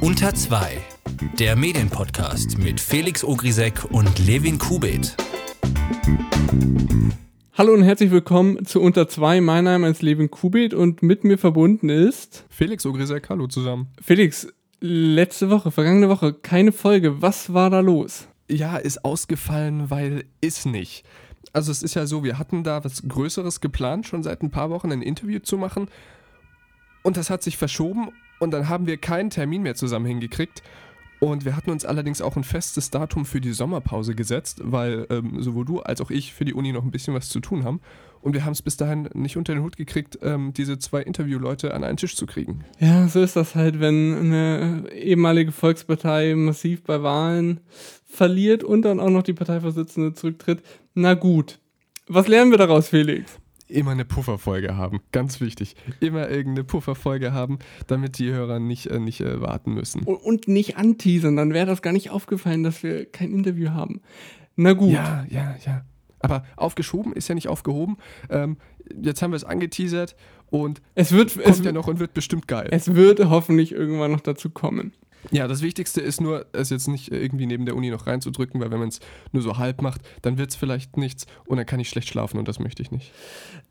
Unter 2, der Medienpodcast mit Felix Ogrisek und Levin Kubit. Hallo und herzlich willkommen zu Unter 2. Mein Name ist Levin Kubit und mit mir verbunden ist Felix Ogrisek, hallo zusammen. Felix. Letzte Woche, vergangene Woche, keine Folge. Was war da los? Ja, ist ausgefallen, weil ist nicht. Also es ist ja so, wir hatten da was Größeres geplant, schon seit ein paar Wochen ein Interview zu machen. Und das hat sich verschoben und dann haben wir keinen Termin mehr zusammen hingekriegt. Und wir hatten uns allerdings auch ein festes Datum für die Sommerpause gesetzt, weil ähm, sowohl du als auch ich für die Uni noch ein bisschen was zu tun haben. Und wir haben es bis dahin nicht unter den Hut gekriegt, ähm, diese zwei Interviewleute an einen Tisch zu kriegen. Ja, so ist das halt, wenn eine ehemalige Volkspartei massiv bei Wahlen verliert und dann auch noch die Parteivorsitzende zurücktritt. Na gut. Was lernen wir daraus, Felix? Immer eine Pufferfolge haben. Ganz wichtig. Immer irgendeine Pufferfolge haben, damit die Hörer nicht, äh, nicht äh, warten müssen. Und, nicht anteasern, dann wäre das gar nicht aufgefallen, dass wir kein Interview haben. Na gut. Ja, ja, ja. Aber aufgeschoben ist ja nicht aufgehoben. Ähm, jetzt haben wir es angeteasert und es wird kommt es, ja noch und wird bestimmt geil. Es wird hoffentlich irgendwann noch dazu kommen. Ja, das Wichtigste ist nur, es jetzt nicht irgendwie neben der Uni noch reinzudrücken, weil wenn man es nur so halb macht, dann wird es vielleicht nichts und dann kann ich schlecht schlafen und das möchte ich nicht.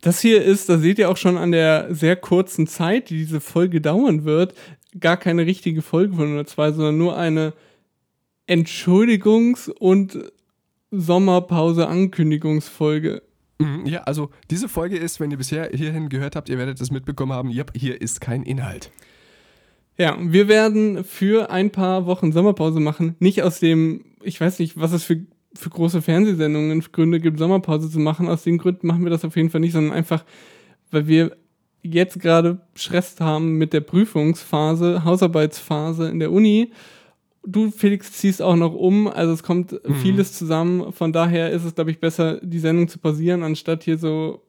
Das hier ist, da seht ihr auch schon an der sehr kurzen Zeit, die diese Folge dauern wird, gar keine richtige Folge von 102, sondern nur eine Entschuldigungs- und Sommerpause-Ankündigungsfolge. Mhm, ja, also diese Folge ist, wenn ihr bisher hierhin gehört habt, ihr werdet es mitbekommen haben, ja, hier ist kein Inhalt. Ja, wir werden für ein paar Wochen Sommerpause machen. Nicht aus dem, ich weiß nicht, was es für, für große Fernsehsendungen Gründe gibt, Sommerpause zu machen. Aus den Gründen machen wir das auf jeden Fall nicht, sondern einfach, weil wir jetzt gerade Stress haben mit der Prüfungsphase, Hausarbeitsphase in der Uni. Du, Felix, ziehst auch noch um, also es kommt mhm. vieles zusammen. Von daher ist es, glaube ich, besser, die Sendung zu pausieren, anstatt hier so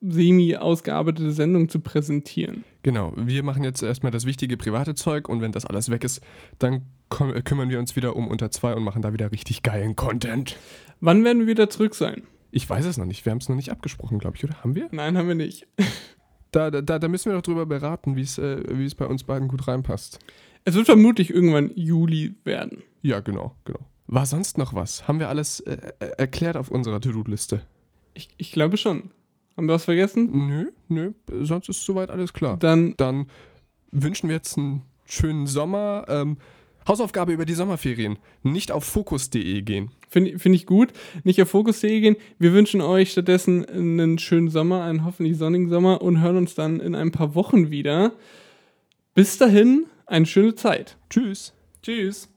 semi-ausgearbeitete Sendung zu präsentieren. Genau, wir machen jetzt erstmal das wichtige private Zeug und wenn das alles weg ist, dann kümmern wir uns wieder um unter zwei und machen da wieder richtig geilen Content. Wann werden wir wieder zurück sein? Ich weiß es noch nicht. Wir haben es noch nicht abgesprochen, glaube ich, oder? Haben wir? Nein, haben wir nicht. Da, da, da müssen wir doch drüber beraten, wie äh, es bei uns beiden gut reinpasst. Es wird vermutlich irgendwann Juli werden. Ja, genau, genau. War sonst noch was? Haben wir alles äh, äh erklärt auf unserer To-Do-Liste? Ich, ich glaube schon. Haben wir was vergessen? Nö, nö, sonst ist soweit alles klar. Dann, Dann wünschen wir jetzt einen schönen Sommer. Ähm, Hausaufgabe über die Sommerferien. Nicht auf fokus.de gehen. Finde find ich gut. Nicht auf fokus.de gehen. Wir wünschen euch stattdessen einen schönen Sommer, einen hoffentlich sonnigen Sommer und hören uns dann in ein paar Wochen wieder. Bis dahin, eine schöne Zeit. Tschüss. Tschüss.